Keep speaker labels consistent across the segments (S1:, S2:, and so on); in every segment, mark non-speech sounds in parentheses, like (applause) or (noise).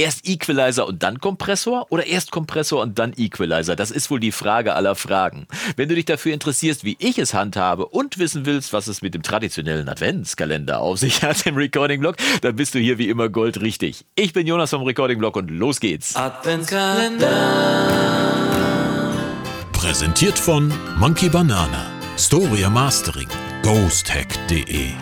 S1: Erst Equalizer und dann Kompressor oder erst Kompressor und dann Equalizer? Das ist wohl die Frage aller Fragen. Wenn du dich dafür interessierst, wie ich es handhabe und wissen willst, was es mit dem traditionellen Adventskalender auf sich hat im Recording Blog, dann bist du hier wie immer goldrichtig. Ich bin Jonas vom Recording Blog und los geht's. Adventskalender.
S2: Präsentiert von Monkey Banana, Storia Mastering, ghosthack.de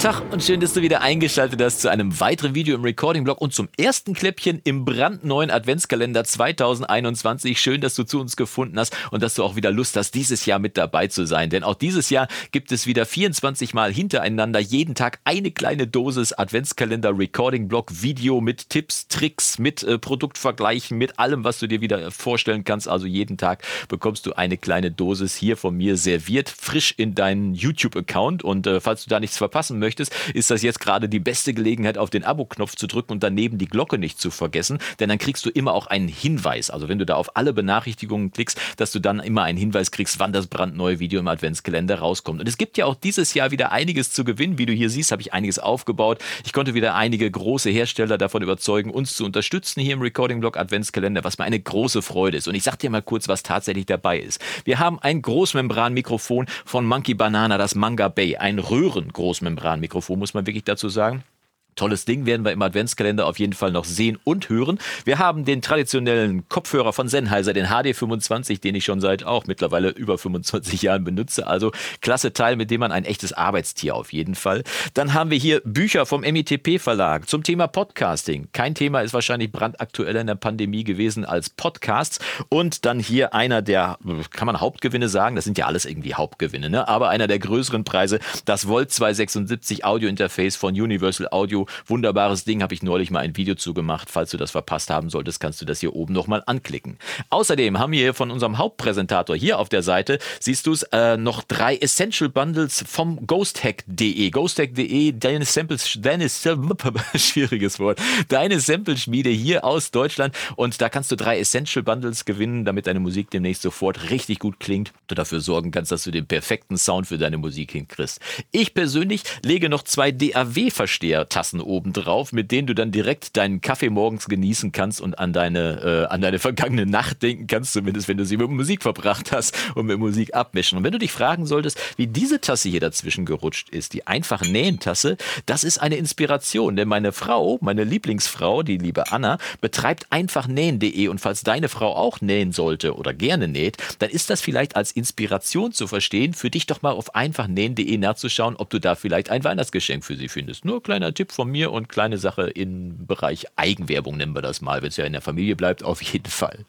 S1: Tag und schön, dass du wieder eingeschaltet hast zu einem weiteren Video im Recording-Blog und zum ersten Kläppchen im brandneuen Adventskalender 2021. Schön, dass du zu uns gefunden hast und dass du auch wieder Lust hast, dieses Jahr mit dabei zu sein. Denn auch dieses Jahr gibt es wieder 24 Mal hintereinander jeden Tag eine kleine Dosis Adventskalender Recording-Blog Video mit Tipps, Tricks, mit äh, Produktvergleichen, mit allem, was du dir wieder vorstellen kannst. Also jeden Tag bekommst du eine kleine Dosis hier von mir serviert, frisch in deinen YouTube-Account. Und äh, falls du da nichts verpassen möchtest, möchtest, ist das jetzt gerade die beste Gelegenheit, auf den Abo-Knopf zu drücken und daneben die Glocke nicht zu vergessen, denn dann kriegst du immer auch einen Hinweis. Also wenn du da auf alle Benachrichtigungen klickst, dass du dann immer einen Hinweis kriegst, wann das brandneue Video im Adventskalender rauskommt. Und es gibt ja auch dieses Jahr wieder einiges zu gewinnen. Wie du hier siehst, habe ich einiges aufgebaut. Ich konnte wieder einige große Hersteller davon überzeugen, uns zu unterstützen hier im Recording Blog Adventskalender, was mir eine große Freude ist. Und ich sag dir mal kurz, was tatsächlich dabei ist. Wir haben ein Großmembran-Mikrofon von Monkey Banana, das Manga Bay, ein Röhren-Großmembran Mikrofon, muss man wirklich dazu sagen. Tolles Ding werden wir im Adventskalender auf jeden Fall noch sehen und hören. Wir haben den traditionellen Kopfhörer von Sennheiser, den HD25, den ich schon seit auch mittlerweile über 25 Jahren benutze. Also klasse Teil, mit dem man ein echtes Arbeitstier auf jeden Fall. Dann haben wir hier Bücher vom MITP Verlag zum Thema Podcasting. Kein Thema ist wahrscheinlich brandaktueller in der Pandemie gewesen als Podcasts. Und dann hier einer der, kann man Hauptgewinne sagen? Das sind ja alles irgendwie Hauptgewinne, ne? Aber einer der größeren Preise, das Volt 276 Audio Interface von Universal Audio Wunderbares Ding, habe ich neulich mal ein Video zu gemacht. Falls du das verpasst haben solltest, kannst du das hier oben nochmal anklicken. Außerdem haben wir hier von unserem Hauptpräsentator hier auf der Seite, siehst du es, äh, noch drei Essential Bundles vom ghosthack.de. Ghosthack.de, deine Samples, deine, (laughs) schwieriges Wort, deine Sample-Schmiede hier aus Deutschland und da kannst du drei Essential Bundles gewinnen, damit deine Musik demnächst sofort richtig gut klingt. Du dafür sorgen kannst, dass du den perfekten Sound für deine Musik hinkriegst. Ich persönlich lege noch zwei DAW-Versteher-Tasten Tassen obendrauf, mit denen du dann direkt deinen Kaffee morgens genießen kannst und an deine, äh, an deine vergangene Nacht denken kannst, zumindest wenn du sie mit Musik verbracht hast und mit Musik abmischen. Und wenn du dich fragen solltest, wie diese Tasse hier dazwischen gerutscht ist, die einfache Nähentasse, das ist eine Inspiration, denn meine Frau, meine Lieblingsfrau, die liebe Anna, betreibt einfachnähen.de und falls deine Frau auch nähen sollte oder gerne näht, dann ist das vielleicht als Inspiration zu verstehen, für dich doch mal auf einfachnähen.de nachzuschauen, ob du da vielleicht ein Weihnachtsgeschenk für sie findest. Nur kleiner Tipp von mir und kleine Sache im Bereich Eigenwerbung nennen wir das mal, wenn es ja in der Familie bleibt, auf jeden Fall.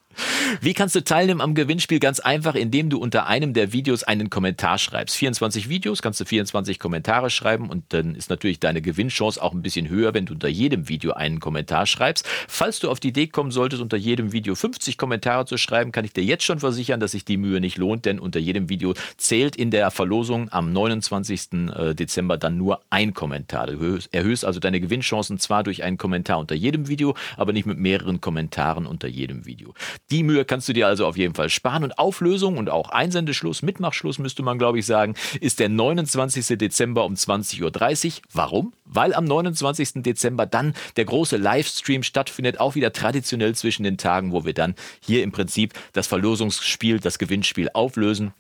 S1: Wie kannst du teilnehmen am Gewinnspiel? Ganz einfach, indem du unter einem der Videos einen Kommentar schreibst. 24 Videos, kannst du 24 Kommentare schreiben und dann ist natürlich deine Gewinnchance auch ein bisschen höher, wenn du unter jedem Video einen Kommentar schreibst. Falls du auf die Idee kommen solltest, unter jedem Video 50 Kommentare zu schreiben, kann ich dir jetzt schon versichern, dass sich die Mühe nicht lohnt, denn unter jedem Video zählt in der Verlosung am 29. Äh, Dezember dann nur ein Kommentar. Du erhöhst also deine Gewinnchancen zwar durch einen Kommentar unter jedem Video, aber nicht mit mehreren Kommentaren unter jedem Video. Die Mühe kannst du dir also auf jeden Fall sparen. Und Auflösung und auch Einsendeschluss, Mitmachschluss müsste man, glaube ich, sagen, ist der 29. Dezember um 20.30 Uhr. Warum? Weil am 29. Dezember dann der große Livestream stattfindet, auch wieder traditionell zwischen den Tagen, wo wir dann hier im Prinzip das Verlosungsspiel, das Gewinnspiel auflösen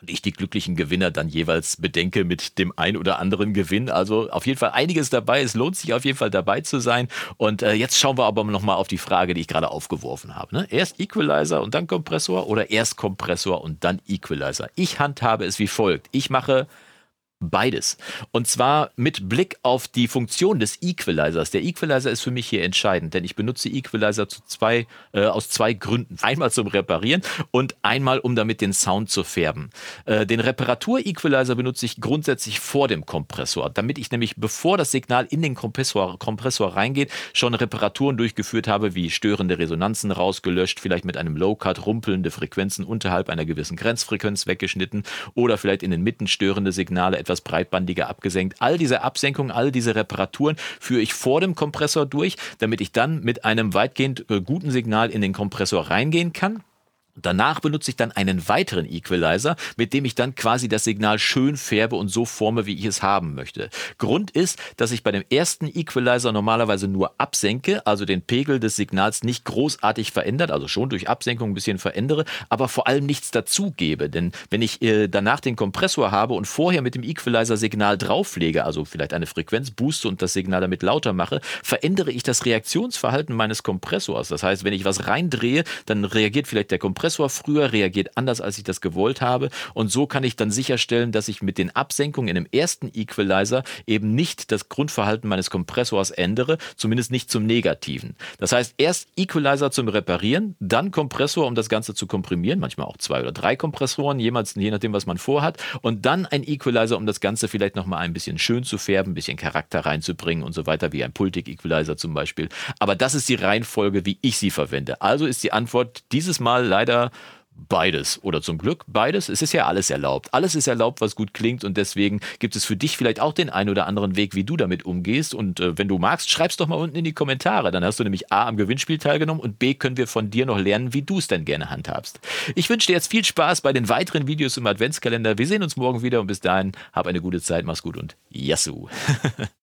S1: und ich die glücklichen Gewinner dann jeweils bedenke mit dem ein oder anderen Gewinn. Also auf jeden Fall einiges dabei. Es lohnt sich auf jeden Fall dabei zu sein. Und äh, jetzt schauen wir aber nochmal auf die Frage, die ich gerade aufgeworfen habe. Ne? Erst Equalizer und dann Kompressor oder erst Kompressor und dann Equalizer? Ich handhabe es wie folgt. Ich mache Beides. Und zwar mit Blick auf die Funktion des Equalizers. Der Equalizer ist für mich hier entscheidend, denn ich benutze Equalizer zu zwei, äh, aus zwei Gründen. (laughs) Einmal zum Reparieren und einmal, um damit den Sound zu färben. Äh, den Reparatur-Equalizer benutze ich grundsätzlich vor dem Kompressor, damit ich nämlich, bevor das Signal in den Kompressor, Kompressor reingeht, schon Reparaturen durchgeführt habe, wie störende Resonanzen rausgelöscht, vielleicht mit einem Low-Cut rumpelnde Frequenzen unterhalb einer gewissen Grenzfrequenz weggeschnitten oder vielleicht in den Mitten störende Signale etwas breitbandiger abgesenkt. All diese Absenkungen, all diese Reparaturen führe ich vor dem Kompressor durch, damit ich dann mit einem weitgehend äh, guten Signal in den Kompressor reingehen kann Danach benutze ich dann einen weiteren Equalizer, mit dem ich dann quasi das Signal schön färbe und so forme, wie ich es haben möchte. Grund ist, dass ich bei dem ersten Equalizer normalerweise nur absenke, also den Pegel des Signals nicht großartig verändert, also schon durch Absenkung ein bisschen verändere, aber vor allem nichts dazugebe. Denn wenn ich äh, danach den Kompressor habe und vorher mit dem Equalizer Signal drauflege, also vielleicht eine Frequenz booste und das Signal damit lauter mache, verändere ich das Reaktionsverhalten meines Kompressors. Das heißt, wenn ich was reindrehe, dann reagiert vielleicht der Kompressor Kompressor früher reagiert anders, als ich das gewollt habe. Und so kann ich dann sicherstellen, dass ich mit den Absenkungen in dem ersten Equalizer eben nicht das Grundverhalten meines Kompressors ändere, zumindest nicht zum Negativen. Das heißt, erst Equalizer zum Reparieren, dann Kompressor, um das Ganze zu komprimieren, manchmal auch zwei oder drei Kompressoren, jemals, je nachdem, was man vorhat, und dann ein Equalizer, um das Ganze vielleicht nochmal ein bisschen schön zu färben, ein bisschen Charakter reinzubringen und so weiter, wie ein Pultic Equalizer zum Beispiel. Aber das ist die Reihenfolge, wie ich sie verwende. Also ist die Antwort dieses Mal leider beides oder zum Glück beides. Es ist ja alles erlaubt. Alles ist erlaubt, was gut klingt und deswegen gibt es für dich vielleicht auch den einen oder anderen Weg, wie du damit umgehst. Und äh, wenn du magst, schreib's doch mal unten in die Kommentare. Dann hast du nämlich A am Gewinnspiel teilgenommen und B können wir von dir noch lernen, wie du es denn gerne handhabst. Ich wünsche dir jetzt viel Spaß bei den weiteren Videos im Adventskalender. Wir sehen uns morgen wieder und bis dahin hab eine gute Zeit, mach's gut und Yassou! (laughs)